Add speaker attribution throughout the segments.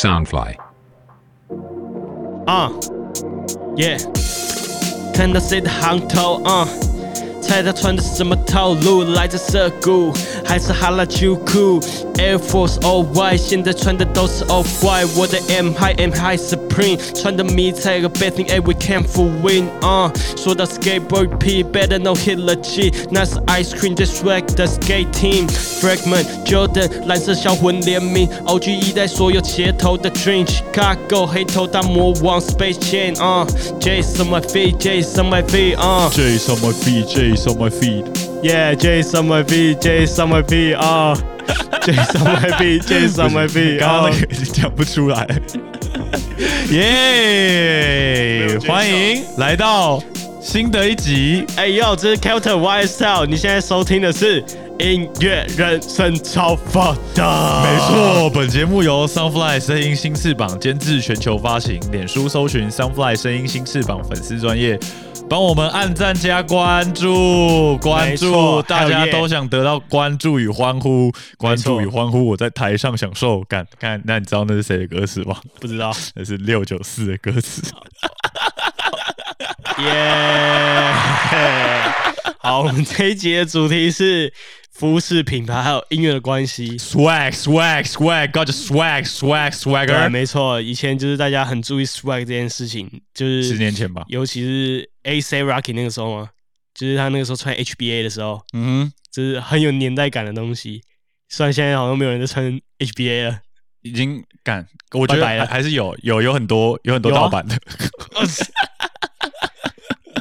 Speaker 1: Soundfly。
Speaker 2: 啊，Yeah，看到谁的行头啊？猜他穿的什么套路？来自涩谷还是哈拉秋裤？Air Force All White，现在穿的都是 Off White。我的 M High M High Supreme，穿的迷彩和 Bathing a We Can't for Win。啊，说到 Skateboard P，Better know Hitler G，那是 Ice Cream 最 swag 的 Skate Team。Fragment Jordan 蓝色销魂联名，OG 一代所有切头的 Dream。Chicago 黑头大魔王 Space Chain。啊，Jason my feet，Jason my feet。啊。
Speaker 3: J's on my feet, J's on my feet。
Speaker 2: My feet, J's on my feet 啊 J's on my feet 啊
Speaker 3: 刚刚那个讲不出来。耶！欢迎来到新的一集。
Speaker 2: 哎呦，这是 Kelton YSL，你现在收听的是音乐人生超发达，
Speaker 3: 没，错，本节目由 Sunfly 声音新翅膀监制，全球发行。脸书搜寻 Sunfly 声音新翅膀粉丝专业，帮我们按赞加关注，关注，大家都想得到关注与欢呼，关注与欢呼。我在台上享受感，看，那你知道那是谁的歌词吗？
Speaker 2: 不知道，
Speaker 3: 那是六九四的歌词。
Speaker 2: 耶，好，我们这一集的主题是服饰品牌还有音乐的关系。
Speaker 3: Swag, swag, swag, got your swag, swag,
Speaker 2: 对
Speaker 3: ，swagger。
Speaker 2: 没错，以前就是大家很注意 swag 这件事情，就是
Speaker 3: 十年前吧，
Speaker 2: 尤其是 A C Rocky 那个时候嘛，就是他那个时候穿 HBA 的时候，
Speaker 3: 嗯哼，
Speaker 2: 就是很有年代感的东西。虽然现在好像没有人在穿 HBA 了，
Speaker 3: 已经敢，我觉得还还是有有有很多有很多盗版的。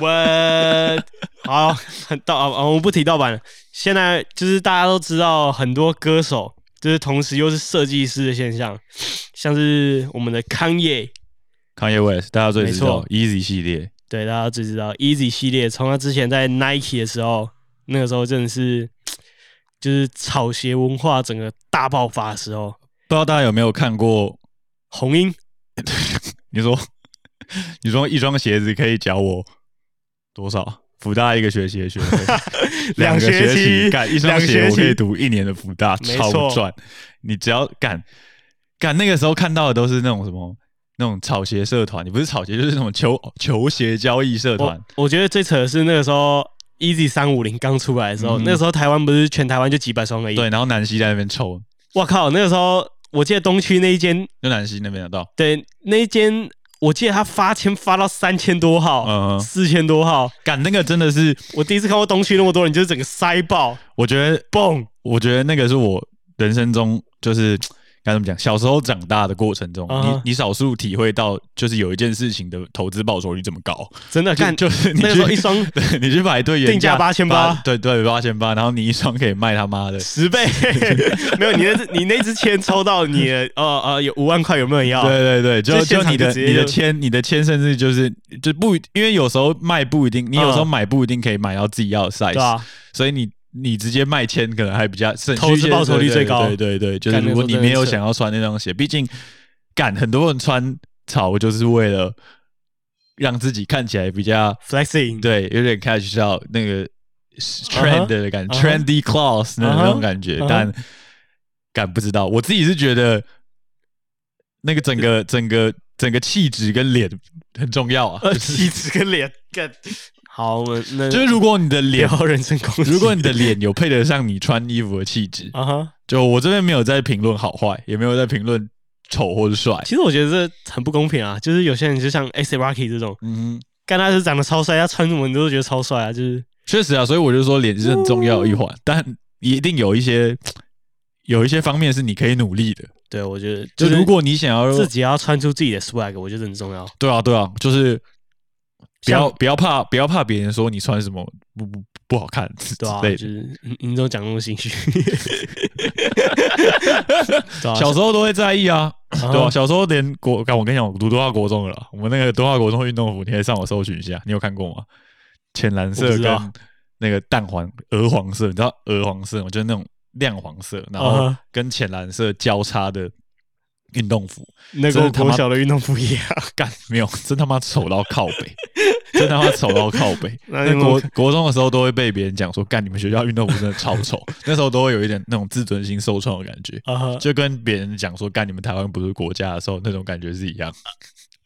Speaker 2: 我好很盗啊，我们不提盗版了。现在就是大家都知道，很多歌手就是同时又是设计师的现象，像是我们的康业
Speaker 3: ，Kanye West 大家最知道 Easy 系列，
Speaker 2: 对大家最知道 Easy 系列，从他之前在 Nike 的时候，那个时候真的是就是草鞋文化整个大爆发的时候。
Speaker 3: 不知道大家有没有看过？
Speaker 2: 红 鹰
Speaker 3: 你说 你说一双鞋子可以缴我多少？福大一个学期的学费，
Speaker 2: 两
Speaker 3: 个
Speaker 2: 学期
Speaker 3: 期干一双鞋我可以读一年的福大，超赚。你只要干干那个时候看到的都是那种什么那种草鞋社团，你不是草鞋就是那种球球鞋交易社团
Speaker 2: 我。觉得最扯的是那个时候 Easy 三五零刚出来的时候，
Speaker 3: 嗯
Speaker 2: 那个时候台湾不是全台湾就几百双而已。
Speaker 3: 对，，然后南希在那边抽，
Speaker 2: 我靠，那个时候我记得东区那一间，
Speaker 3: 就南溪那边的到，
Speaker 2: 对，那一间我记得他发签发到三千多号，
Speaker 3: 嗯
Speaker 2: 四千多号。
Speaker 3: 赶那个真的是，
Speaker 2: 我第一次看过东区那么多人，就是整个塞爆，
Speaker 3: 我觉得
Speaker 2: 嘣！
Speaker 3: 我觉得那个是我人生中就是该怎么讲，小时候长大的过程中，你你少数体会到，就是有一件事情的投资报酬率这么高，
Speaker 2: 真的看，
Speaker 3: 就就是 你
Speaker 2: 那个时候
Speaker 3: 去
Speaker 2: 一双
Speaker 3: 对你去排队原
Speaker 2: 定价8800
Speaker 3: 八对对八千八，然后你一双可以卖他妈的。
Speaker 2: 十倍，没有你那只你那支签抽到你呃呃有五万块，有没有人要？
Speaker 3: 对对对，就就你的你的签，你的签甚至就是就不，因为有时候卖不一定，你有时候
Speaker 2: 嗯
Speaker 3: 买不一定可以买到自己要的 size，、所以你你直接卖签可能还比较省
Speaker 2: 投资报酬率最高。
Speaker 3: 对对对对，就是如果你没有想要穿那双鞋，毕竟干很多人穿草就是为了让自己看起来比较
Speaker 2: flexing，
Speaker 3: 对，有点 catch 到那个 trend 的感觉、
Speaker 2: 嗯哼
Speaker 3: t r e n d y clothes 那种感觉，但敢不知道，我自己是觉得那个整个 整个整个气质跟脸很重要啊，
Speaker 2: 呃，气质跟脸干。好，我们那
Speaker 3: 就是如果你的脸，
Speaker 2: 聊人身攻击，
Speaker 3: 如果你的脸有配得上你穿衣服的气质，
Speaker 2: 啊哈，
Speaker 3: 就我这边没有在评论好坏，也没有在评论丑或者帅，
Speaker 2: 其实我觉得这很不公平啊，就是有些人就像 S Rocky 这种，
Speaker 3: 嗯，
Speaker 2: 干他是长得超帅，他穿什么你都觉得超帅啊，就是。
Speaker 3: 确实啊，所以我就说脸是很重要的一环，但一定有一些有一些方面是你可以努力的。
Speaker 2: 对我觉得
Speaker 3: 就是如果你想要
Speaker 2: 自己要穿出自己的 swag，我觉得很重要。
Speaker 3: 对啊，对啊，就是不要不要怕，不要怕别人说你穿什么不不不好看之
Speaker 2: 对啊，
Speaker 3: 类的。
Speaker 2: 就是你你怎么讲那么心虚？
Speaker 3: 小时候都会在意啊，
Speaker 2: 啊
Speaker 3: 对吧、小时候连国，干我跟你讲，我读多大国中了啦，我们那个多大国中运动服，你可以上网搜寻一下，你有看过吗？浅蓝色跟那个淡黄鹅黄色，你知道鹅黄色吗？就是那种亮黄色，然后跟浅蓝色交叉的运动服，
Speaker 2: 那
Speaker 3: 真的他妈
Speaker 2: 跟我国小的运动服一样。
Speaker 3: 干没有，真他妈丑到靠北，真他妈丑到靠北。那国国中的时候都会被别人讲说，干你们学校运动服真的超丑。那时候都会有一点那种自尊心受创的感觉，就跟别人讲说，干你们台湾不是国家的时候那种感觉是一样。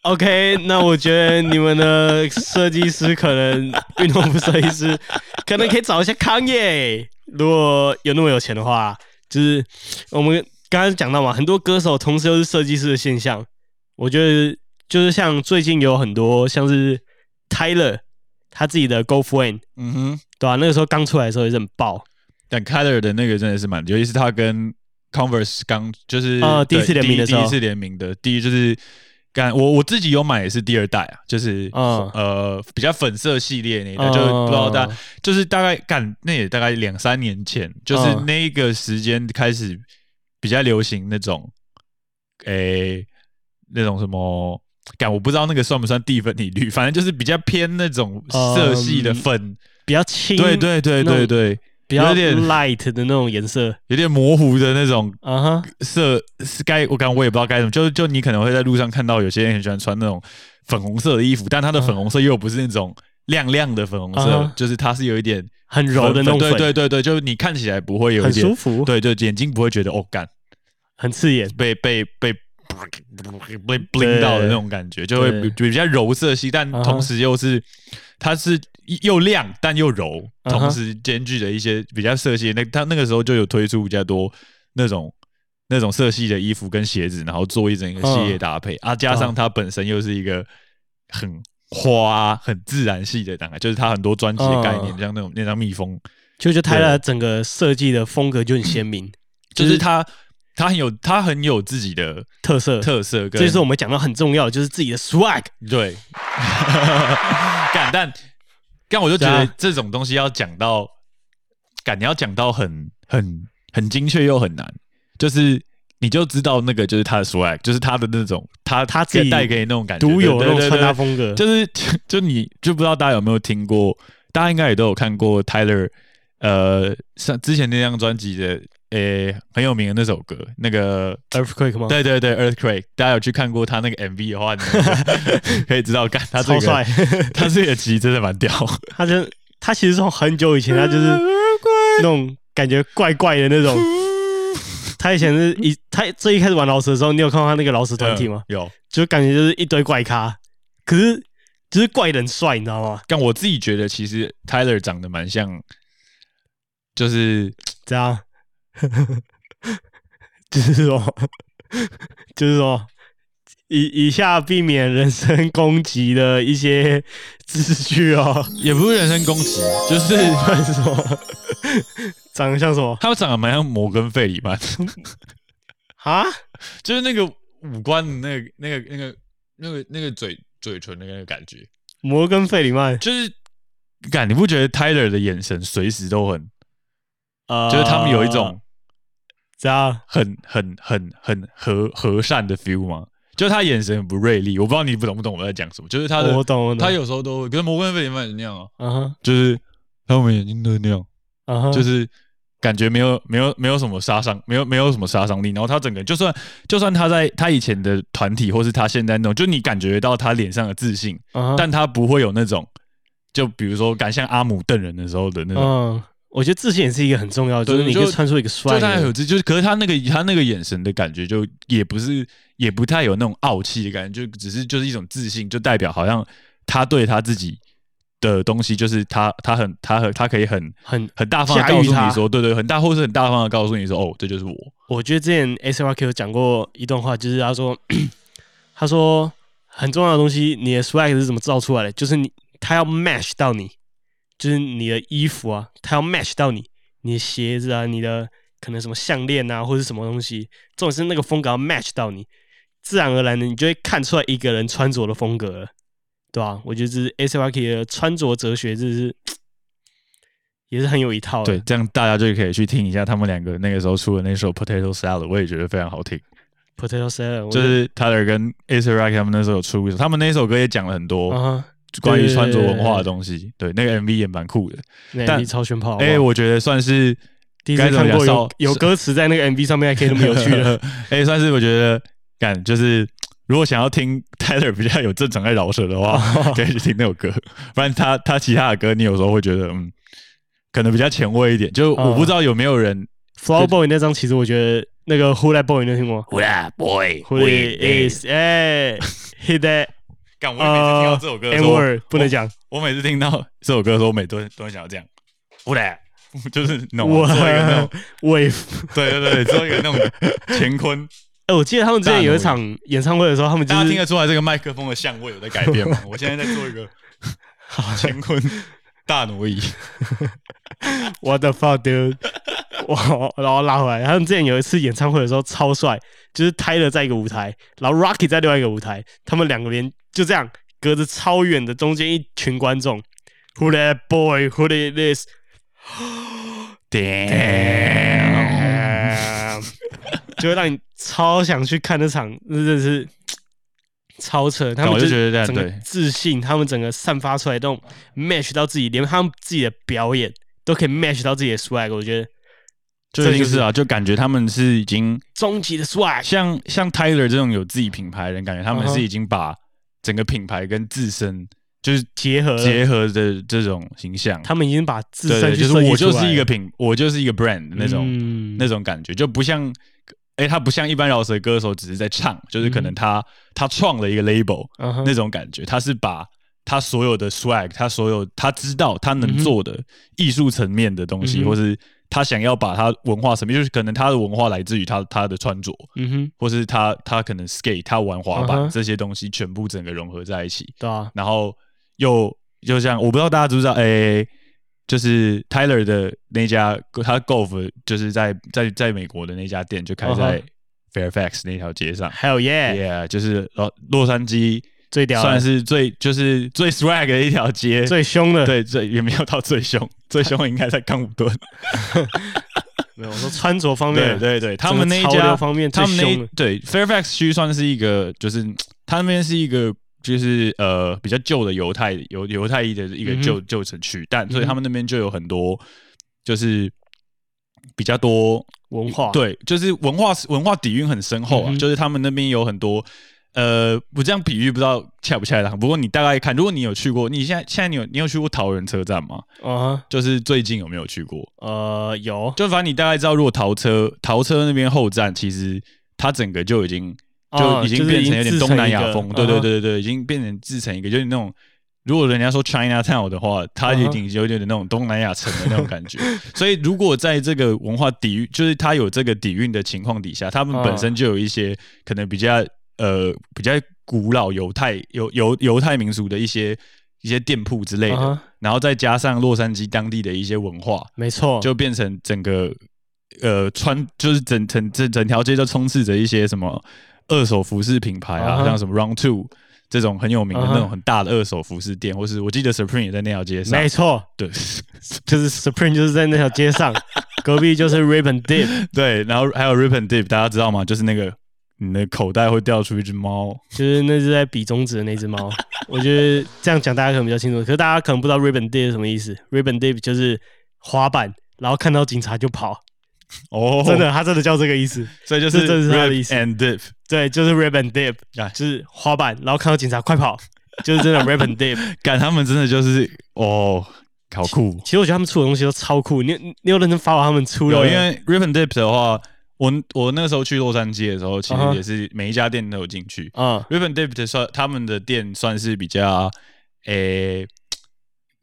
Speaker 2: OK，那我觉得你们的设计师可能运动服设计师可能可以找一下康业，如果有那么有钱的话，就是我们刚刚讲到嘛，很多歌手同时又是设计师的现象。我觉得就是像最近有很多像是 Tyler 他自己的 Go Friend，
Speaker 3: 嗯哼，
Speaker 2: 对吧、那个时候刚出来的时候也是很爆，
Speaker 3: 但 Kyler 的那个真的是蛮，尤其是他跟 Converse 刚就是对
Speaker 2: 哦第一次联名的时候。
Speaker 3: 第一次联名的，第一就是干我我自己有买也是第二代啊，就是、
Speaker 2: 嗯。
Speaker 3: 呃比较粉色系列那一代，
Speaker 2: 嗯
Speaker 3: 就不知道大家就是大概干那也大概两三年前，就是
Speaker 2: 嗯。
Speaker 3: 那个时间开始比较流行那种诶、那种什么。感我不知道那个算不算蒂芬尼绿，反正就是比较偏那种色系的
Speaker 2: 嗯
Speaker 3: 粉，
Speaker 2: 比较轻，
Speaker 3: 对对对对对，
Speaker 2: 比较
Speaker 3: 有点
Speaker 2: light 的那种颜色，
Speaker 3: 有点模糊的那种
Speaker 2: 啊哈，
Speaker 3: 色是该我刚我也不知道该怎么，就就你可能会在路上看到有些人很喜欢穿那种粉红色的衣服，但它的粉红色又不是那种亮亮的粉红色，就是它是有一点
Speaker 2: 很柔的那种
Speaker 3: 对
Speaker 2: 粉，
Speaker 3: 对对对，就是你看起来不会有一
Speaker 2: 很舒，服，
Speaker 3: 对对，眼睛不会觉得哦干。
Speaker 2: 很刺眼。
Speaker 3: 被被被被 bling 到的那种感觉，就会比比较柔色系，但同时又是它是又亮但又柔，同时兼具的一些比较色系。那它那个时候就有推出比较多那种那种色系的衣服跟鞋子，然后做一整个系列搭配、啊，加上它本身又是一个很花、很自然系的，大概就是他很多专辑的概念，
Speaker 2: 嗯。
Speaker 3: 像那种那张蜜蜂，
Speaker 2: 就就他的整个设计的风格就很鲜明，
Speaker 3: 就是他他很有他很有自己的
Speaker 2: 特色。
Speaker 3: 特色跟，
Speaker 2: 这就是我们讲到很重要的，就是自己的 swag。
Speaker 3: 对，干但但我就觉得这种东西要讲到，感你要讲到很很很精确又很难，就是你就知道那个就是他的 swag，就是他的那种他
Speaker 2: 他自己
Speaker 3: 带给你那种感觉，
Speaker 2: 独有的那种穿搭
Speaker 3: 对
Speaker 2: 风格，
Speaker 3: 就是 就你就不知道大家有没有听过，大家应该也都有看过 Tyler，呃，上之前那张专辑的。诶、很有名的那首歌，那个
Speaker 2: earthquake 吗？
Speaker 3: 对对对，Earthquake，大家有去看过他那个 MV 的话，你 可以知道，干他这个
Speaker 2: 超帅。
Speaker 3: 他这个其实真的蛮屌，
Speaker 2: 他就他其实从很久以前，他就是那种感觉怪怪的那种。他以前是一他最一开始玩老鼠的时候，你有看到他那个老鼠团体吗？
Speaker 3: 嗯有，
Speaker 2: 就感觉就是一堆怪咖，可是就是怪人帅，你知道吗？
Speaker 3: 但我自己觉得其实 Tyler 长得蛮像，就是
Speaker 2: 这样，就是说，就是说，以以下避免人身攻击的一些字句哦。
Speaker 3: 也不是人身攻击，就是
Speaker 2: 是什么？长得像什么？
Speaker 3: 他长得蛮像摩根费里曼，
Speaker 2: 啊？
Speaker 3: 就是那个五官的那个那个那个那个那个嘴嘴唇的那个感觉，
Speaker 2: 摩根费里曼，
Speaker 3: 就是感你不觉得 Tyler 的眼神随时都很，
Speaker 2: 呃，
Speaker 3: 就是他们有一种
Speaker 2: 这样？
Speaker 3: 很很很很和和善的 feel 吗？就是他眼神很不锐利，我不知道你不懂不懂我在讲什么，就是他的
Speaker 2: 我懂，我懂。
Speaker 3: 他有时候都会，可是摩根费里曼那样啊，
Speaker 2: 嗯哼，
Speaker 3: 就是他们眼睛都是那样，就是感觉没有没有没有什么杀伤，没有没有什么杀伤力。然后他整个就算就算他在他以前的团体，或是他现在那种，就你感觉到他脸上的自信，但他不会有那种，就比如说敢像阿姆瞪人的时候的那种。
Speaker 2: 嗯，我觉得自信也是一个很重要的，就是你可以
Speaker 3: 就
Speaker 2: 穿出一个帅
Speaker 3: 就他有
Speaker 2: 的。
Speaker 3: 自，就是可是他那个他那个眼神的感觉，就也不是也不太有那种傲气的感觉，就只是就是一种自信，就代表好像他对他自己的东西，就是他他很他很他可以很
Speaker 2: 很，
Speaker 3: 很大方的告诉你说，对对，很大或是很大方的告诉你说，哦，这就是我。
Speaker 2: 我觉得之前 S R Q 有讲过一段话，就是他说，他说很重要的东西，你的 swag 是怎么造出来的？就是你他要 match 到你，就是你的衣服啊，他要 match 到你，你的鞋子啊，你的可能什么项链啊，或者什么东西，重点是那个风格要 match 到你，自然而然的你就会看出来一个人穿着的风格了，对吧、我觉得这是 S R K 的穿着哲学，这是也是很有一套的。
Speaker 3: 对，这样大家就可以去听一下他们两个那个时候出的那首 Potato Salad，我也觉得非常好听。
Speaker 2: ，Potato Salad，
Speaker 3: 就是 Tyler 跟 a s e r Rock 他们那时候有出一首，他们那首歌也讲了很多
Speaker 2: 啊哈，
Speaker 3: 关于穿着文化的东西。对，那个 MV 也蛮酷的。
Speaker 2: 那
Speaker 3: 但
Speaker 2: 超炫炮好不好，
Speaker 3: 哎，我觉得算是
Speaker 2: 第一次
Speaker 3: 该怎么
Speaker 2: 看过有有歌词在那个 MV 上面还可以那么有趣的，
Speaker 3: 哎，算是我觉得感就是如果想要听 Tyler 比较有正常在饶舌的话，可以去听那首歌。不然他他其他的歌，你有时候会觉得嗯，可能比较前卫一点。就我不知道有没有人
Speaker 2: Flower Boy 那张，其实我觉得那个 Who That Boy 你有听过
Speaker 3: ？Who That Boy？Who
Speaker 2: is 哎，Hit That？
Speaker 3: 干！我每次听到这首歌的时候，
Speaker 2: 不能讲。
Speaker 3: 我每次听到这首歌的时候，我每都都会想要这样。Who That？就是那种做一个那种
Speaker 2: wave，
Speaker 3: 对对对，做一个那种乾坤。
Speaker 2: 哎，我记得他们之前有一场演唱会的时候，他们大
Speaker 3: 家听得出来这个麦克风的相位有在改变吗？我现在在做一个 乾坤大挪移。
Speaker 2: What the fuck, dude？哇，然后拉回来。他们之前有一次演唱会的时候超帅，就是泰勒在一个舞台，然后 Rocky 在另外一个舞台，他们两个人就这样隔着超远的中间一群观众。Who that boy? Who is this? Damn！就会让你超想去看那场，真的是超扯。他们就
Speaker 3: 觉得
Speaker 2: 整个自信，他们整个散发出来这种 match 到自己，连他们自己的表演都可以 match 到自己的 swag。我觉得
Speaker 3: 这一定是啊，就感觉他们是已经
Speaker 2: 终极的 swag。
Speaker 3: 像像 Tyler 这种有自己品牌的人，感觉他们是已经把整个品牌跟自身。就是
Speaker 2: 结合
Speaker 3: 结合的这种形象，
Speaker 2: 他们已经把自身
Speaker 3: 就是我就是一个品，我就是一个 brand 那种那种感觉，就不像，哎，他不像一般饶舌歌手只是在唱，就是可能他他创了一个 label 那种感觉，他是把他所有的 swag，他所有他知道他能做的艺术层面的东西，或是他想要把他文化层面，就是可能他的文化来自于他他的穿着，嗯哼，或是他他可能 skate，他玩滑板这些东西全部整个融合在一起，
Speaker 2: 对啊，
Speaker 3: 然后。又就像我不知道大家知不知道，哎，就是 Tyler 的那家他 Golf 就是在在在美国的那家店就开在 Fairfax 那条街上
Speaker 2: ，Hell yeah，Yeah，
Speaker 3: 就是洛洛杉矶
Speaker 2: 最屌，
Speaker 3: 算是最就是最 swag 的一条街，
Speaker 2: 最凶的，
Speaker 3: 对，最也没有到最凶，最凶应该在康普顿。
Speaker 2: 没有，我说穿着方面，
Speaker 3: 对对对，他们那一家
Speaker 2: 方面，
Speaker 3: 他们
Speaker 2: 那
Speaker 3: 对 Fairfax 区算是一个，就是他那边是一个。就是呃比较旧的犹太犹犹太裔的一个旧旧城区，但所以他们那边就有很多就是比较多
Speaker 2: 文化，
Speaker 3: 对，就是文化文化底蕴很深厚啊。就是他们那边有很多呃，我这样比喻不知道恰不恰当。不过你大概看，如果你有去过，你现在现在你有你有去过桃园车站吗？啊，就是最近有没有去过？
Speaker 2: 呃，有。
Speaker 3: 就反正你大概知道，如果桃车桃车那边后站，其实它整个就已经。就已经变成有点东南亚风，对对对对对，已经变成自成一个，就是那种如果人家说 China Town 的话，它也挺有点那种东南亚城的那种感觉。所以如果在这个文化底蕴，就是它有这个底蕴的情况底下，他们本身就有一些可能比较呃比较古老犹太犹犹犹太民俗的一些一些店铺之类的，然后再加上洛杉矶当地的一些文化，
Speaker 2: 没错，
Speaker 3: 就变成整个呃穿就是整整整整条街都充斥着一些什么。二手服饰品牌啊，像什么 Round Two 这种很有名的那种很大的二手服饰店，或是我记得 Supreme 也在那条街上。
Speaker 2: 没错，
Speaker 3: 对，
Speaker 2: 就是 Supreme 就是在那条街上，隔壁就是 Rip and Dip。
Speaker 3: 对，然后还有 Rip and Dip，大家知道吗？就是那个你的口袋会掉出一只猫，
Speaker 2: 就是那只在比中指的那只猫。我觉得这样讲大家可能比较清楚，可是大家可能不知道 Rip and Dip 是什么意思。Rip and Dip 就是滑板，然后看到警察就跑。哦，真的，他真的叫这个意思，
Speaker 3: 所以就是
Speaker 2: 这是他的意思。
Speaker 3: And dip，
Speaker 2: 对，就是 rip and dip，啊，就是滑板，然后看到警察快跑，就是真的 rip and dip。
Speaker 3: 干，他们真的就是哦，好酷。
Speaker 2: 其实我觉得他们出的东西都超酷。你你有认真发 o 他们出的？
Speaker 3: 有，因为 rip and dip 的话，我我那个时候去洛杉矶的时候，其实也是每一家店都有进去。啊，rip and dip 算他们的店算是比较诶。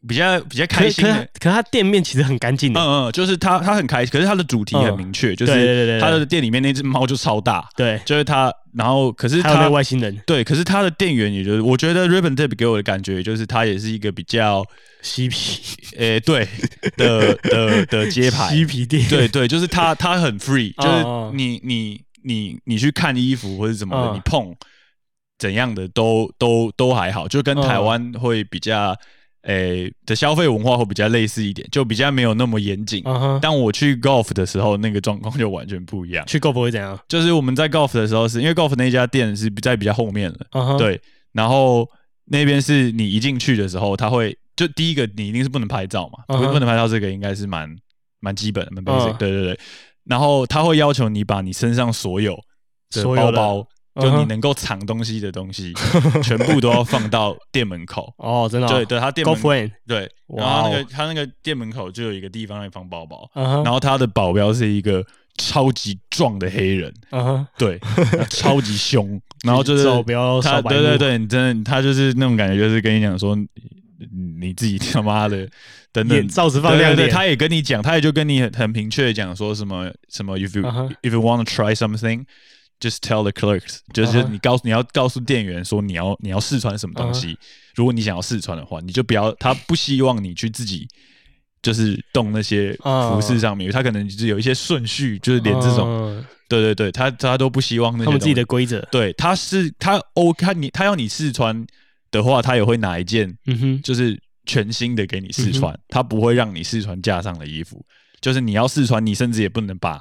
Speaker 3: 比较比较开心的，
Speaker 2: 可他店面其实很干净的，
Speaker 3: 嗯嗯，就是他他很开心，可是他的主题很明确，就是他的店里面那只猫就超大，
Speaker 2: 对，
Speaker 3: 就是他，然后可是他
Speaker 2: 外星人，
Speaker 3: 对，可是他的店员也就是，我觉得 Ribbon Tip 给我的感觉就是他也是一个比较
Speaker 2: 嬉皮，
Speaker 3: 诶，对的的的街牌。
Speaker 2: 嬉皮店，
Speaker 3: 对对，就是他他很 free，就是你你你你去看衣服或者怎么的，你碰怎样的都都都还好，就跟台湾会比较。诶的消费文化会比较类似一点，就比较没有那么严谨。但我去 golf 的时候，那个状况就完全不一样。
Speaker 2: 去 golf 会怎样？
Speaker 3: 就是我们在 golf 的时候，是因为 golf 那家店是在比较后面了。对，然后那边是你一进去的时候，他会就第一个你一定是不能拍照嘛，不不能拍照，这个应该是蛮蛮基本的，蛮 basic。对对对，然后他会要求你把你身上所有的包包就你能够藏东西的东西，全部都要放到店门口。
Speaker 2: 哦，真的、哦，
Speaker 3: 对对，他店门
Speaker 2: e n
Speaker 3: 对，然后那
Speaker 2: 哦
Speaker 3: 个他那个店门口就有一个地方让你放包包，然后他的保镖是一个超级壮的黑人，对，超级凶，然后就是
Speaker 2: 手不要
Speaker 3: 他，对对对，你真的他就是那种感觉，就是跟你讲说，你你自己他妈的 等等
Speaker 2: 眼，罩子放
Speaker 3: 对对对，他也跟你讲，他也就跟你很很明确的讲说什么什么，if you、if you want to try something。Just tell the clerks，就是你告诉你要告诉店员说你要你要试穿什么东西。如果你想要试穿的话，你就不要他不希望你去自己就是动那些
Speaker 2: 嗯。
Speaker 3: 服饰上面，他可能就是有一些顺序，就是连这种，
Speaker 2: 嗯。
Speaker 3: 对对对，他他都不希望那些
Speaker 2: 他们自己的规则，
Speaker 3: 对，他是他哦，他你他要你试穿的话，他也会拿一件
Speaker 2: 嗯哼，
Speaker 3: 就是全新的给你试
Speaker 2: 嗯
Speaker 3: 穿，他不会让你试穿架上的衣服，就是你要试穿，你甚至也不能把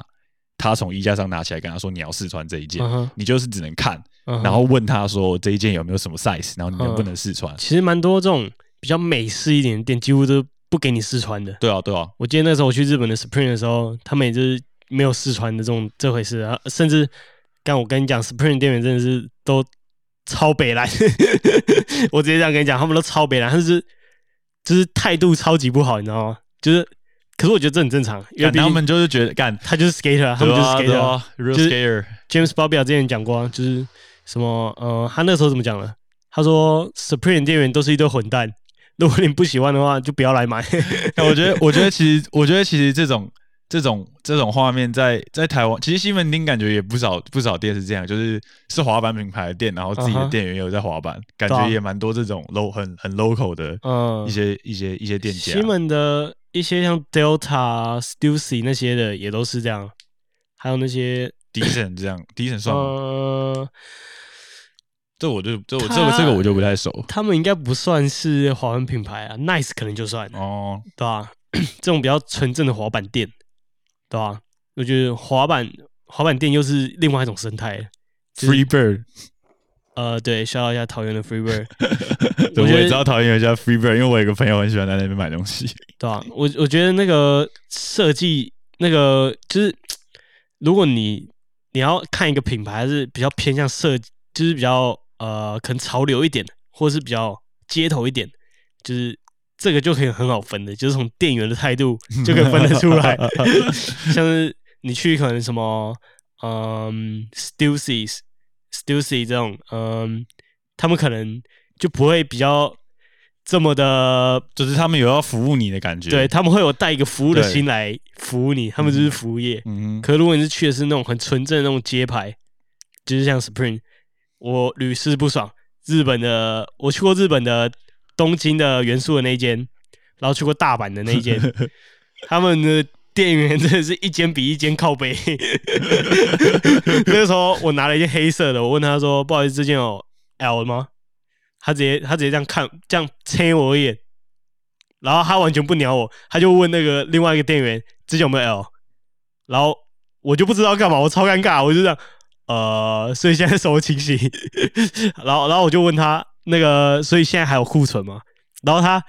Speaker 3: 他从衣架上拿起来跟他说你要试穿这一件，你就是只能看，然后问他说这一件有没有什么 size，然后你能不
Speaker 2: 嗯
Speaker 3: 能试穿？
Speaker 2: 其实蛮多这种比较美式一点的店，几乎都不给你试穿的。
Speaker 3: 对啊，对啊，
Speaker 2: 我记得那时候我去日本的 Spring 的时候，他们也就是没有试穿的这种这回事。啊，甚至刚我跟你讲，Spring 店员真的是都超北蓝，我直接这样跟你讲，他们都超北蓝，他就是就是态度超级不好，你知道吗？就是，可是我觉得这很正常，因为
Speaker 3: 他们就是觉得干，
Speaker 2: 他就是 skater，啊他们就是 skater 啊。
Speaker 3: 啊，real
Speaker 2: 就是 skater，James Bobby 之前讲过、啊，就是什么呃，他那时候怎么讲了？他说 Supreme 店员都是一堆混蛋，如果你不喜欢的话，就不要来买。
Speaker 3: 那我觉得，我觉得其实，我觉得其实这种这种这种画面在在台湾，其实西门町感觉也不少不少店是这样，就是是滑板品牌的店，然后自己的店员也有在滑板，感觉也蛮多这种 low 很很 local 的
Speaker 2: 嗯
Speaker 3: 一，些一些一些店家
Speaker 2: 西。门的一些像 Delta、Stussy 那些的也都是这样，还有那些
Speaker 3: decent 这样，decent 算吗？
Speaker 2: 呃，
Speaker 3: 这我就这我这
Speaker 2: 他
Speaker 3: 个这个我就不太熟
Speaker 2: 他们应该不算是滑板品牌啊，Nice 可能就算，
Speaker 3: 哦。
Speaker 2: 对吧、这种比较纯正的滑板店，对吧、我觉得滑板滑板店又是另外一种生态。就是
Speaker 3: Free Bird，
Speaker 2: 呃，对，shout out 一下桃园的 Freebird，
Speaker 3: 对我
Speaker 2: 我
Speaker 3: 也知道桃园有一家 Free Bird，因为我有一个朋友很喜欢在那边买东西。
Speaker 2: 对啊、我我觉得那个设计，那个就是，如果你你要看一个品牌，还是比较偏向设计，就是比较呃，可能潮流一点，或是比较街头一点，就是这个就可以很好分的，就是从店员的态度 就可以分得出来。像是你去可能什么，嗯，Stussy、Stussy 这种，嗯，他们可能就不会比较这么的
Speaker 3: 就是他们有要服务你的感觉。
Speaker 2: 对，他们会有带一个服务的心来服务你，他们就是服务业。
Speaker 3: 嗯，
Speaker 2: 可如果你是去的是那种很纯正的那种街牌，就是像 Spring，我屡试不爽。日本的，我去过日本的东京的元素的那一间，然后去过大阪的那一间，他们的店员真的是一间比一间靠背。那个时候我拿了一件黑色的，我问他说：“不好意思，这件有 L 吗？”他直接他直接这样看，这样啐我一眼，然后他完全不鸟我，他就问那个另外一个店员这件有没有 L，然后我就不知道干嘛，我超尴尬，我就这样，呃，所以现在什么情形？然后然后我就问他那个，所以现在还有库存吗？然后他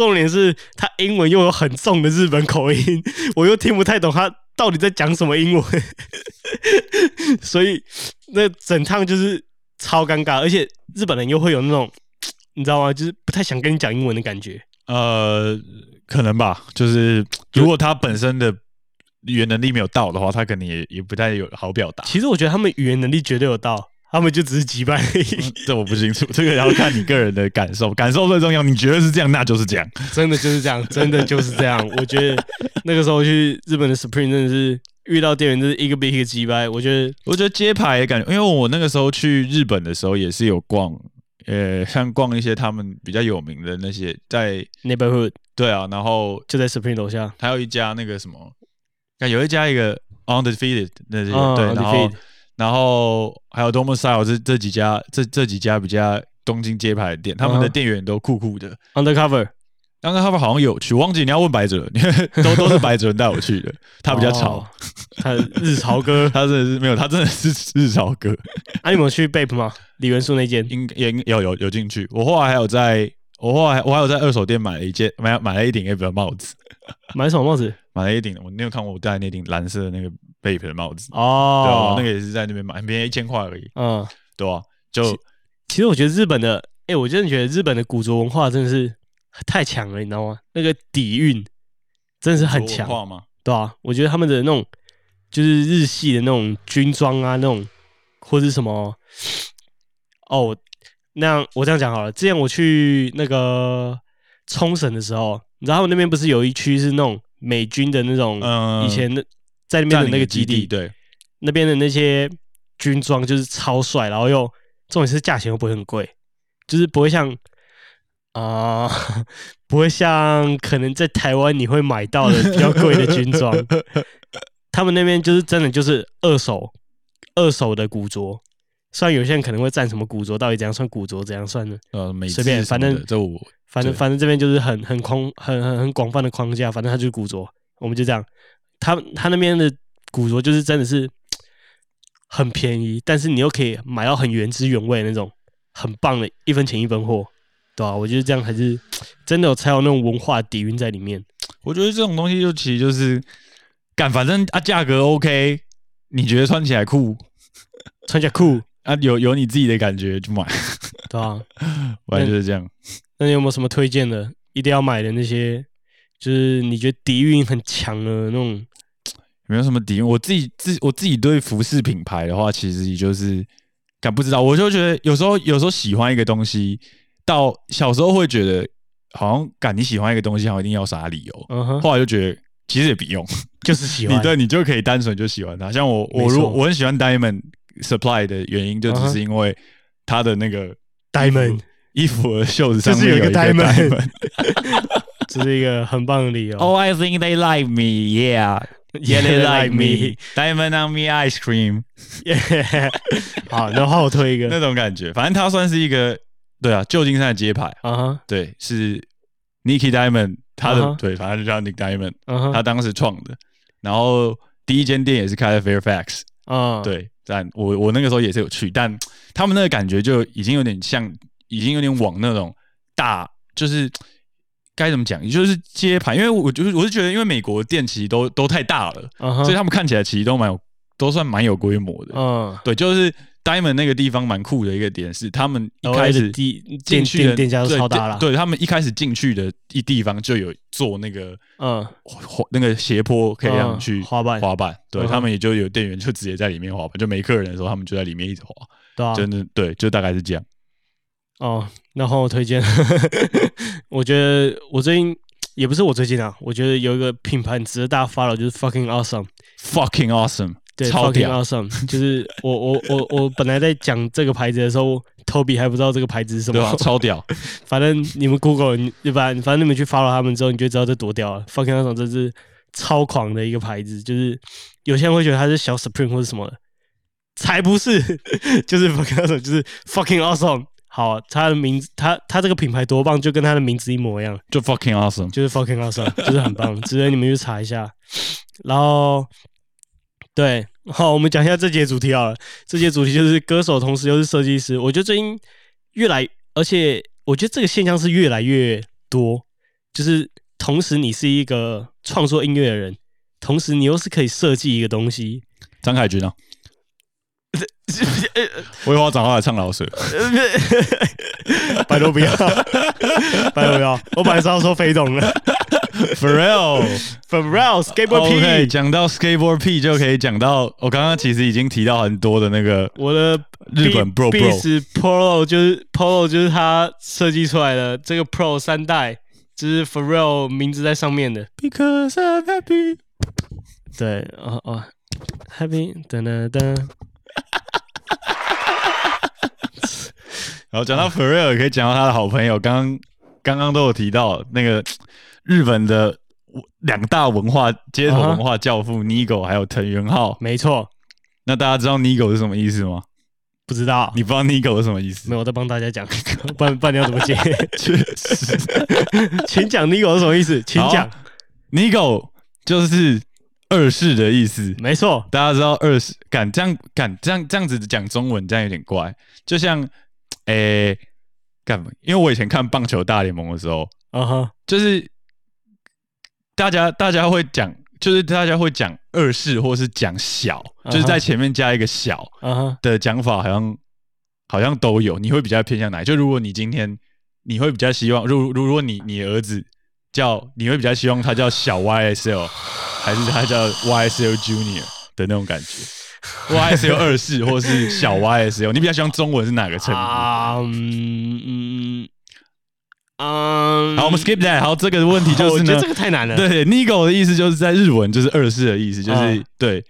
Speaker 2: 重点是他英文又有很重的日本口音，我又听不太懂他到底在讲什么英文，所以那整趟就是超尴尬，而且日本人又会有那种你知道吗？就是不太想跟你讲英文的感觉。
Speaker 3: 呃，可能吧，就是如果他本身的语言能力没有到的话，他可能也也不太有好表达。
Speaker 2: 其实我觉得他们语言能力绝对有到，他们就只是击败而已。
Speaker 3: 这我不清楚，这个要看你个人的感受，感受最重要。你觉得是这样，那就是这样。
Speaker 2: 真的就是这样，真的就是这样。我觉得那个时候去日本的 Supreme 真的是遇到店员，就是一个比一个击败。我觉得
Speaker 3: 我觉得街牌的感觉，因为我那个时候去日本的时候也是有逛，呃，像逛一些他们比较有名的那些，在
Speaker 2: Neighborhood
Speaker 3: 对啊，然后
Speaker 2: 就在 Supreme 楼下，
Speaker 3: 还有一家那个什么，啊有一家一个 Undefeated 那些、
Speaker 2: 嗯
Speaker 3: 对，然后然后还有 Domicile 这这几家这这几家比较东京街牌的店，他们的
Speaker 2: 嗯
Speaker 3: 店员都酷酷的。
Speaker 2: Undercover，
Speaker 3: 刚刚他们好像有去，忘记你要问白哲，因 为都都是白哲带我去的，他比较潮，
Speaker 2: 哦，他日潮哥。
Speaker 3: 他真的是没有，他真的是日潮哥，
Speaker 2: 啊，你们有去 Bape 吗？李元素那间？
Speaker 3: 应也应有有有进去。我后来还有在，我后来我还有在二手店买了一件，买买了一顶 A 的帽子，
Speaker 2: 买什么帽子？
Speaker 3: 买了一顶，我你有看过我戴那顶蓝色的那个 Bape 的帽子
Speaker 2: 哦，对
Speaker 3: 那个也是在那边买，很便宜，一千块而已，
Speaker 2: 嗯，
Speaker 3: 对吧？就
Speaker 2: 其实我觉得日本的，哎、我真的觉得日本的古着文化真的是太强了，你知道吗？那个底蕴真的是很强，
Speaker 3: 文化吗？
Speaker 2: 对啊，我觉得他们的那种就是日系的那种军装啊，那种或是什么，哦，那样我这样讲好了。之前我去那个冲绳的时候，你知道他们那边不是有一区是那种美军的那种，
Speaker 3: 嗯
Speaker 2: 以前的在那边的那个基地，
Speaker 3: 对，
Speaker 2: 那边的那些军装就是超帅，然后又重点是价钱又不会很贵，就是不会像啊、不会像可能在台湾你会买到的比较贵的军装。他们那边就是真的就是二手二手的古着，虽然有些人可能会占什么古着，到底怎样算古着，怎样算呢？
Speaker 3: 呃，美
Speaker 2: 随便反正
Speaker 3: 这我
Speaker 2: 反正反正这边就是很很空很很很广泛的框架，反正它就是古着，我们就这样。他他那边的古着就是真的是 很便宜，但是你又可以买到很原汁原味那种很棒的一分钱一分货，对吧、我觉得这样才是 真的有才有那种文化底蕴在里面。
Speaker 3: 我觉得这种东西就其实就是干，反正啊价格 OK，你觉得穿起来酷
Speaker 2: 穿起来酷，
Speaker 3: 啊，有有你自己的感觉就买，
Speaker 2: 对啊、
Speaker 3: 反正就是这样。
Speaker 2: 那你有没有什么推荐的一定要买的那些？就是你觉得底蕴很强的那种，
Speaker 3: 有没有什么底蕴？我自己自我自己对服饰品牌的话，其实也就是敢不知道，我就觉得有时候有时候喜欢一个东西，到小时候会觉得好像敢你喜欢一个东西，好像一定要啥理由，
Speaker 2: 嗯哼，
Speaker 3: 后来就觉得其实也不用，
Speaker 2: 就是喜
Speaker 3: 你
Speaker 2: 欢，
Speaker 3: 对你就可以单纯就喜欢它。像我我如我很喜欢 Diamond Supply 的原因，就只是因为它的那个
Speaker 2: Diamond，
Speaker 3: 衣服的袖子上
Speaker 2: 就是有一个 diamond。这是一个很棒的理由。
Speaker 3: Oh, I think they like me. Yeah, they like me. Diamond on me ice cream.
Speaker 2: 好，然后我推一个，
Speaker 3: 那种感觉，反正它算是一个对啊，旧金山的街牌，
Speaker 2: 啊哈，
Speaker 3: 对，是 Nicky Diamond 他的对，反正就叫 Nick Diamond，他当时创的。然后第一间店也是开在 Fairfax，
Speaker 2: 啊，，
Speaker 3: 对，但我我那个时候也是有去，但他们那个感觉就已经有点像，已经有点往那种大，就是该怎么讲，也就是接盘，因为我就是我是觉得，因为美国的店其实都都太大了，所以他们看起来其实都蛮有，都算蛮有规模的。
Speaker 2: 嗯，
Speaker 3: 对，就是 Diamond 那个地方蛮酷的一个点是，他们一开始
Speaker 2: 的地店
Speaker 3: 进去的
Speaker 2: 店店家都
Speaker 3: 对
Speaker 2: 超大了，
Speaker 3: 对对他们一开始进去的一地方就有做那个
Speaker 2: 嗯，
Speaker 3: 滑那个斜坡可以让去
Speaker 2: 滑板。
Speaker 3: 滑板，对他们也就有店员就直接在里面滑板，就没客人的时候他们就在里面一直滑，
Speaker 2: 对啊，
Speaker 3: 真的对，就大概是这样。
Speaker 2: 哦，然后我推荐，我觉得我最近也不是我最近啊，我觉得有一个品牌值得大家 follow，就是 fucking awesome。
Speaker 3: Fucking awesome，
Speaker 2: 对，fucking awesome，就是我我我我本来在讲这个牌子的时候，Toby 还不知道这个牌子是什么，
Speaker 3: 超屌，
Speaker 2: 反正你们 Google，你对吧？反正你们去 follow 他们之后，你就知道这多屌了。Fucking awesome，这是超狂的一个牌子，就是有些人会觉得它是小 Supreme 或者什么的，才不是，就是 Fucking awesome，就是 Fucking awesome。好，他的名字，他他这个品牌多棒，就跟他的名字一模一样，
Speaker 3: 就 fucking awesome。
Speaker 2: 就是 Fucking awesome，就是很棒，值得你们去查一下。然后，对，好，我们讲一下这节主题好了。这节主题就是歌手，同时又是设计师。我觉得最近越来，而且我觉得这个现象是越来越多，就是同时你是一个创作音乐的人，同时你又是可以设计一个东西。
Speaker 3: 张凯军啊，我以后要找他来唱老舍。
Speaker 2: 拜托不要，拜托不要，我本来是要说飞董的
Speaker 3: For real。
Speaker 2: ，Pharrell Skateboard OK，P，
Speaker 3: 讲到 skateboard P 就可以讲到，我刚刚其实已经提到很多的那个
Speaker 2: 我的
Speaker 3: 日本 Bro Bro，
Speaker 2: 是 Polo，就是 Polo，就是他设计出来的这个 Pro 三代，就是 Pharrell 名字在上面的。
Speaker 3: Because I'm happy。
Speaker 2: 对，哦哦，Happy，噔噔噔，
Speaker 3: 然后讲到 f e r r e l 可以讲到他的好朋友，刚刚刚刚都有提到那个日本的两大文化街头文化教父 Nigo 还有藤原浩。
Speaker 2: 没错，
Speaker 3: 那大家知道 Nigo 是什么意思吗？
Speaker 2: 不知道，
Speaker 3: 你不知道 Nigo 是什么意思？
Speaker 2: 没有我在帮大家讲，不然不然你要怎么接？
Speaker 3: 确实
Speaker 2: 请讲 Nigo 是什么意思？请讲。
Speaker 3: ，Nigo 就是二世的意思。
Speaker 2: 没错，
Speaker 3: 大家知道二世敢这样敢这样这样子讲中文，这样有点怪。就像诶干嘛？因为我以前看棒球大联盟的时候，
Speaker 2: 嗯哼，
Speaker 3: 就是大家大家会讲就是大家会讲二世或是讲小，就是在前面加一个小
Speaker 2: 啊哈，
Speaker 3: 的讲法，好像好像都有。你会比较偏向哪？就如果你今天你会比较希望，如如如果你你儿子叫，你会比较希望他叫小 YSL，还是他叫 YSL Junior 的那种感觉 YSL 二世或是小 YSL，你比较喜欢中文是哪个称呼？
Speaker 2: 啊，嗯嗯嗯，
Speaker 3: 好，我们 skip that。好，这个问题就是呢
Speaker 2: 我觉得这，个太难了，，
Speaker 3: 对 Nigo 的意思就是在日文就是二世的意思，就是、
Speaker 2: 嗯
Speaker 3: 对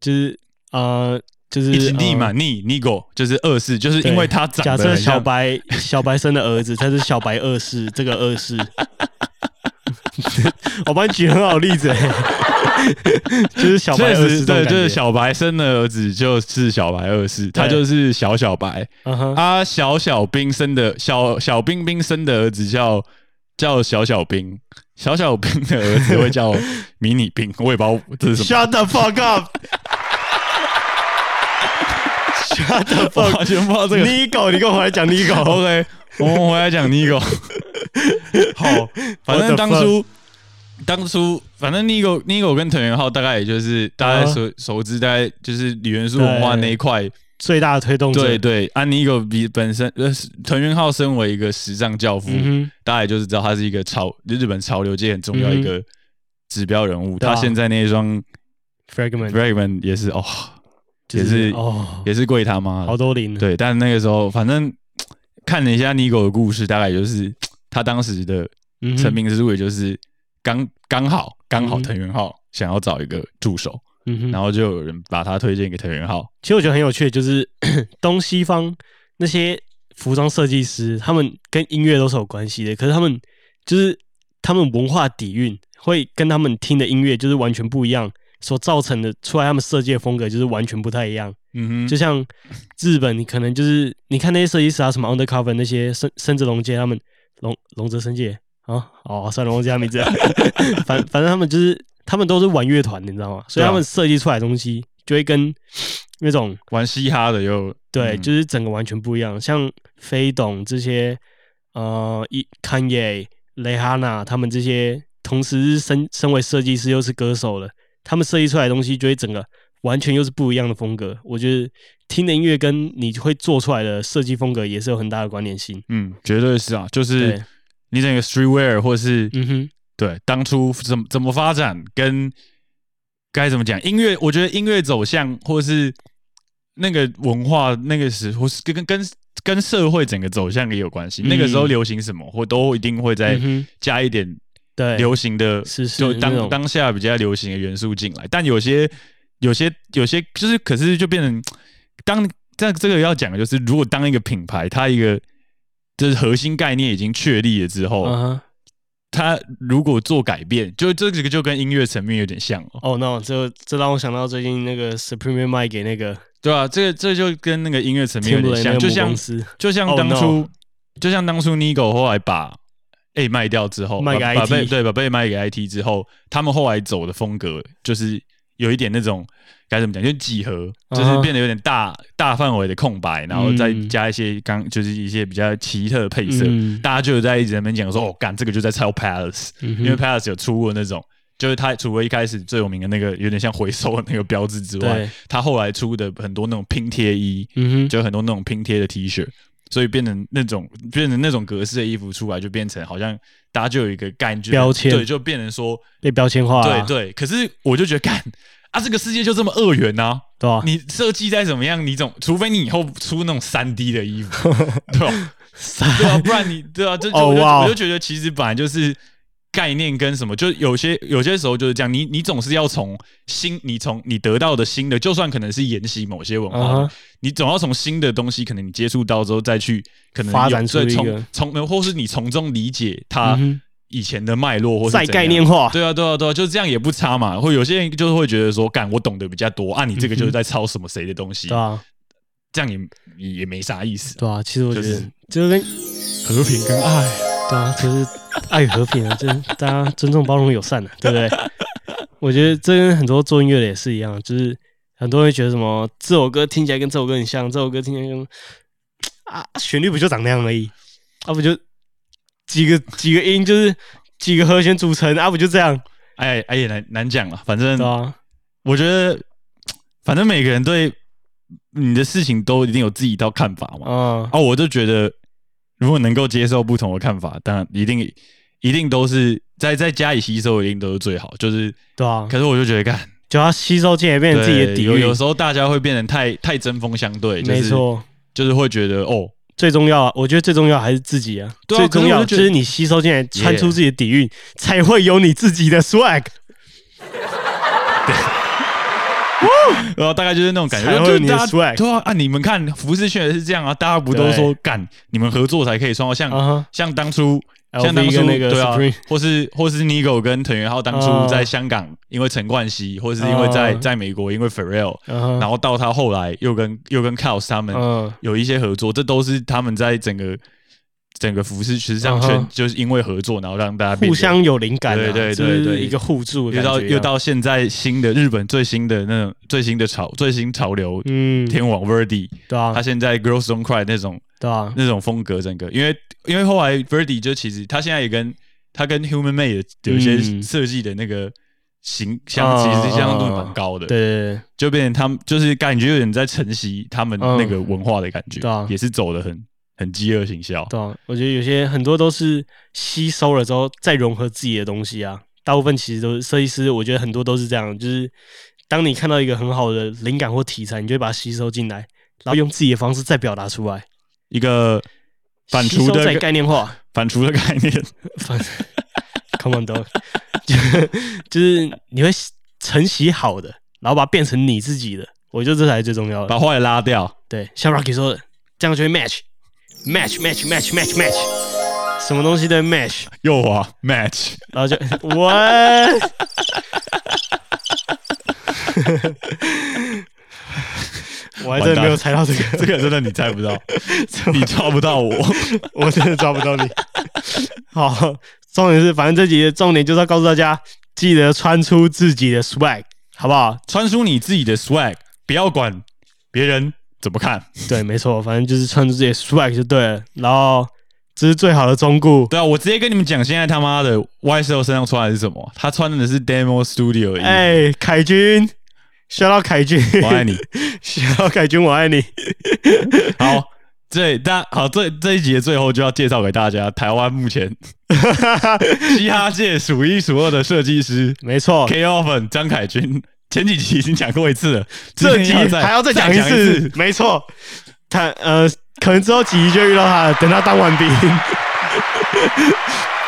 Speaker 2: 就是呃，就是
Speaker 3: 一起逆嘛
Speaker 2: 呃
Speaker 3: 逆 Nigo 就是二世，就是因为他长
Speaker 2: 假设小白小白生的儿子，他是小白二世，这个二世，我帮你举很好的例子、欸，就是小白
Speaker 3: 对，就是小白生的儿子就是小白二世，他就是小小白。
Speaker 2: 嗯哼，
Speaker 3: 啊，小小兵生的小小兵兵生的儿子叫叫小小兵，小小兵的儿子会叫迷你兵，我也不知道这是什么。
Speaker 2: Shut the fuck up！Shut the
Speaker 3: 我
Speaker 2: fuck！
Speaker 3: 完全不知道这个。
Speaker 2: 你狗，你跟我回来讲你狗。
Speaker 3: OK，我们回来讲 Nigo。好，反正当初当初反正 Nigo Nigo 跟藤原浩大概也就是大家
Speaker 2: 啊。
Speaker 3: 熟熟知，大概就是李元素文化那一块。
Speaker 2: 最大的推动者，
Speaker 3: 对对，安 Nigo 比本身呃藤原浩身为一个时尚教父，
Speaker 2: 嗯
Speaker 3: 大家也就是知道他是一个潮日本潮流界很重要一个指标人物。他现在那一双
Speaker 2: ，Fragment。
Speaker 3: Fragment 也是哦，也是
Speaker 2: 哦，
Speaker 3: 也是贵他妈的。
Speaker 2: 好多零，
Speaker 3: 对，但那个时候反正看了一下 Nigo 的故事，大概就是他当时的成名之路，也就是刚刚好刚好
Speaker 2: 嗯
Speaker 3: 藤原浩想要找一个助手，
Speaker 2: 嗯，
Speaker 3: 然后就有人把他推荐给藤原浩。
Speaker 2: 其实我觉得很有趣，的就是 东西方那些服装设计师，他们跟音乐都是有关系的，可是他们就是他们文化底蕴会跟他们听的音乐就是完全不一样，所造成的出来他们设计的风格就是完全不太一样。
Speaker 3: 嗯哼，
Speaker 2: 就像日本，你可能就是你看那些设计师啊，什么 Undercover 那些深深泽龙介他们龙龙泽生界啊，哦，算了，忘记他名字了，反反正他们就是他们都是玩乐团的，你知道吗？所以他们设计出来的东西就会跟 那种
Speaker 3: 玩嘻哈的又
Speaker 2: 对，
Speaker 3: 嗯
Speaker 2: 就是整个完全不一样。像飞董这些，呃，一康也、蕾哈娜他们这些，同时是身身为设计师又是歌手的，他们设计出来的东西就会整个完全又是不一样的风格。我觉得听的音乐跟你会做出来的设计风格也是有很大的关联性。
Speaker 3: 嗯，绝对是啊，就是，你整个 streetwear 或是
Speaker 2: 嗯哼，
Speaker 3: 对，当初怎么怎么发展，跟该怎么讲音乐，我觉得音乐走向或是那个文化那个时，或是跟跟跟跟社会整个走向也有关系。
Speaker 2: 嗯
Speaker 3: 那个时候流行什么，或都一定会再加一点
Speaker 2: 对，
Speaker 3: 流行的，
Speaker 2: 是是
Speaker 3: 就当当下比较流行的元素进来。但有些有些有些就是，可是就变成当这这个要讲的就是，如果当一个品牌，它一个就是核心概念已经确立了之后，它如果做改变，就这个就跟音乐层面有点像哦，
Speaker 2: 哦、no，这这让我想到最近那个 Supreme 卖给那个
Speaker 3: 对啊，这个这就跟那个音乐层面有点像，
Speaker 2: 那个
Speaker 3: 就像就像
Speaker 2: Oh,
Speaker 3: 当
Speaker 2: no
Speaker 3: 初就像当初 Nigo 后来把 A 卖掉之后，
Speaker 2: 卖给
Speaker 3: 把把
Speaker 2: IT
Speaker 3: 被对把被卖给 IT 之后，他们后来走的风格就是有一点那种该怎么讲，就是几何，就是变得有点大大范围的空白，然后再
Speaker 2: 嗯。
Speaker 3: 加一些刚就是一些比较奇特的配色，
Speaker 2: 嗯。
Speaker 3: 大家就有在一直在那边讲说，哦，干这个就在抄 Palace，
Speaker 2: 嗯
Speaker 3: 因为 Palace 有出过那种。就是他除了一开始最有名的那个有点像回收的那个标志之外
Speaker 2: 对，
Speaker 3: 他后来出的很多那种拼贴衣，就很多那种拼贴的 T 恤，所以变成那种变成那种格式的衣服出来，就变成好像大家就有一个感觉，
Speaker 2: 标签
Speaker 3: 对，就变成说，
Speaker 2: 被标签化了，
Speaker 3: 对对。可是我就觉得，干啊，这个世界就这么二元呐、
Speaker 2: 对吧？
Speaker 3: 你设计再怎么样，你总除非你以后出那种三 D 的衣服，对吧？对啊，不然你对啊，这就我就觉得其实本来就是。概念跟什么，就有些有些时候就是这样，你你总是要从新，你从你得到的新的，就算可能是沿袭某些文化你总要从新的东西，可能你接触到之后再去可能
Speaker 2: 发展出一个。
Speaker 3: 从从或是你从中理解它以前的脉络，或是
Speaker 2: 再概念化，
Speaker 3: 对啊，对啊，对啊，就是这样也不差嘛。或有些人就是会觉得说，干我懂得比较多啊，你这个就是在抄什么谁的东西，
Speaker 2: 对啊，
Speaker 3: 这样也也也没啥意思。
Speaker 2: 对啊，其实我觉得
Speaker 3: 就是和平跟爱，
Speaker 2: 对啊，就是爱与和平啊，就是大家尊重、包容、友善的、对不对？我觉得这跟很多做音乐的也是一样，就是很多人觉得什么这首歌听起来跟这首歌很像，这首歌听起来跟啊旋律不就长那样而已，啊不就几个几个音就是几个和弦组成，啊不就这样？
Speaker 3: 哎哎也难难讲了，反正
Speaker 2: 啊，
Speaker 3: 我觉得，反正每个人对你的事情都一定有自己一套看法嘛。
Speaker 2: 嗯，
Speaker 3: 啊，我就觉得，如果能够接受不同的看法，当然一定一定都是在在家里吸收，一定都是最好。就是，
Speaker 2: 对啊，
Speaker 3: 可是我就觉得，干
Speaker 2: 就要吸收进来，变成自己的底蕴。
Speaker 3: 有有时候大家会变成太太针锋相对，就是
Speaker 2: 没，错，
Speaker 3: 就是会觉得哦，
Speaker 2: 最重要啊，我觉得最重要还是自己啊。最重要
Speaker 3: 就
Speaker 2: 是你吸收进来，穿出自己的底蕴，才会有你自己的 swag。
Speaker 3: 然后大概就是那种感觉，
Speaker 2: 才会有你的
Speaker 3: 就是大家
Speaker 2: swag
Speaker 3: 对啊，啊，你们看服饰圈也是这样啊，大家不都说干，你们合作才可以创造像像当初像当初
Speaker 2: 那个
Speaker 3: 对啊或是或是 Nigo 跟藤原浩当初
Speaker 2: 哦
Speaker 3: 在香港因为陈冠希，或是因为在
Speaker 2: 哦
Speaker 3: 在美国因为
Speaker 2: 哼
Speaker 3: 然后到他后来又跟又跟 Kaos 他们
Speaker 2: 嗯
Speaker 3: 有一些合作，这都是他们在整个整个服饰时尚圈就是因为合作，然后让大家
Speaker 2: 互相有灵感啊，
Speaker 3: 对对对对
Speaker 2: 一个互助
Speaker 3: 又到又到现在新的日本最新的那种最新的潮最新潮流
Speaker 2: 嗯，
Speaker 3: 天王 Verdi，
Speaker 2: 对啊。
Speaker 3: 他，现在 Girls Don't Cry 那种
Speaker 2: 对啊，
Speaker 3: 那种风格，整个因为因为后来 Verdi 就其实他现在也跟他跟 Human Made 有一些
Speaker 2: 嗯。
Speaker 3: 设计的那个形象，
Speaker 2: 哦
Speaker 3: 其实相当度蛮高的，
Speaker 2: 对对对，
Speaker 3: 就变成他们就是感觉有点在承袭他们
Speaker 2: 嗯。
Speaker 3: 那个文化的感觉，也是走的很很饥饿行销。
Speaker 2: 对啊，我觉得有些很多都是吸收了之后再融合自己的东西啊。大部分其实都是设计师，我觉得很多都是这样，就是当你看到一个很好的灵感或题材，你就会把它吸收进来，然后用自己的方式再表达出来，
Speaker 3: 一个反刍的
Speaker 2: 概念化。
Speaker 3: 反刍的概念，
Speaker 2: 反 Come on dog，就 就是你会承袭好的，然后把它变成你自己的，我觉得这才是最重要的。
Speaker 3: 把坏的拉掉。
Speaker 2: 对，像 Rocky 说的，这样就会 match，match match match match match，match，什么东西都 match，
Speaker 3: 又滑 match，
Speaker 2: 然后就我，我还真的没有猜到这个，
Speaker 3: 这个真的你猜不到，你抓不到我。
Speaker 2: 我真的抓不到你。好，重点是，反正这集的重点就是要告诉大家，记得穿出自己的 swag，好不好？
Speaker 3: 穿出你自己的 swag，不要管别人怎么看。
Speaker 2: 对，没错，反正就是穿出自己的 swag 就对了。然后这是最好的忠告。
Speaker 3: 对啊，我直接跟你们讲，现在他妈的 YSL 身上穿的是什么？他穿的是 Demo Studio。
Speaker 2: 哎，凯军，笑到凯军，
Speaker 3: 我爱你。
Speaker 2: 笑到凯军，我爱你。
Speaker 3: 好，这大好这这一集的最后就要介绍给大家，台湾目前嘻哈界数一数二的设计师
Speaker 2: 没错
Speaker 3: ，K Oven 张凯军。前几集已经讲过一次了，
Speaker 2: 这集还要再讲
Speaker 3: 一
Speaker 2: 一次，没错。他呃，可能之后几集就遇到他了，等他当完兵，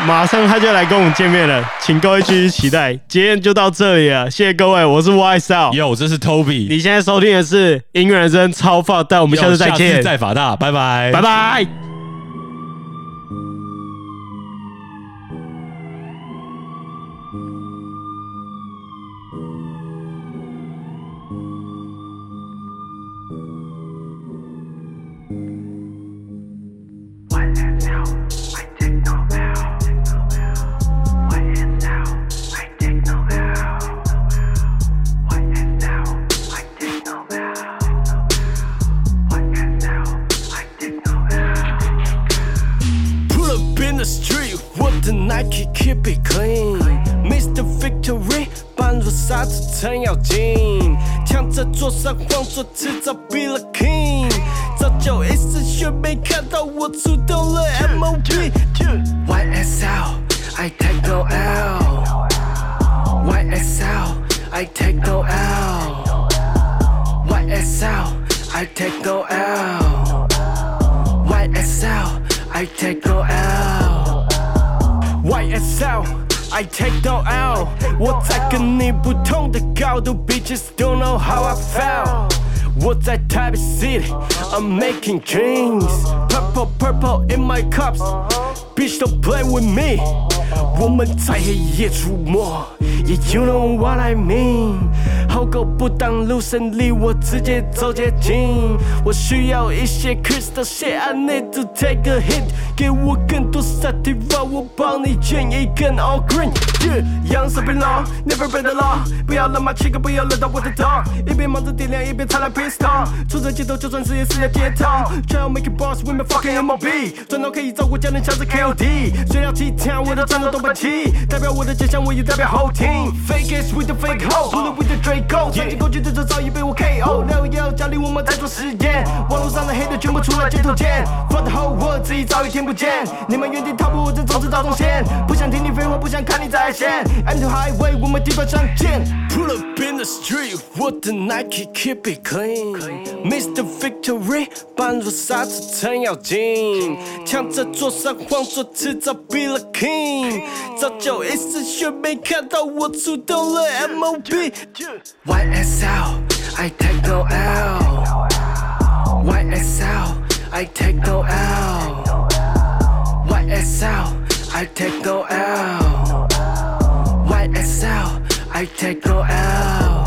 Speaker 2: 马上他就来跟我们见面了，请各位继续期待。今天就到这里了，谢谢各位，我是 Y Style。
Speaker 3: 哟，这是 Toby，
Speaker 2: 你现在收听的是音乐人生超放，但我们下次再
Speaker 3: 下
Speaker 2: 见，
Speaker 3: 再法大，拜拜，
Speaker 2: 拜。拜。
Speaker 4: 抢着桌上晃作迟早 be the king。早就一丝血没看到我出动了 MOB。YSL I take no L。YSL I take no L。YSL I take no L。YSL I take no L。YSL I take no L，我在跟你不同的高度，Bitches don't know how I felt。我在台北 City，I'm making dreams，purple purple in my cups，bitch don't play with me。 我们在黑夜出没，Yeah you know what I mean。好狗不当路胜离我直接走捷径，我需要一些 crystal shit，I need to take a hit，给我更多 sativa，我帮你卷一根 all green。Yeah，养生变老，never been the law，不要让马七个，不要惹到我的 dog，一边忙着点亮，一边擦亮 pistol，出这街头就算是也是要街头，try to make it boss，women fucking MOB，赚到可以照顾家人，像是 KOD，虽然其他我的战斗都被霸气，代表我的家乡，我也代表后庭。Fake is with the fake hoe，不能 with the Draco，曾经过去的这早已被我 KO。六幺家里我们在做实验，网络上的黑的全部出来街头见。For the whole world，自己早已听不见，你们原地踏步，我正走着大中线。不想听你废话，不想看你在线。I'm the highway，我们地板上见。Pull up in the street，我的 Nike keep it clean，Mr. Victory，般若刹车程咬金，抢着桌上晃作迟早 be the king，早就一丝血没看到我出动了 MOB。YSL，I take no L。YSL, I take no L. YSL, I take no L. YSL, I take no L.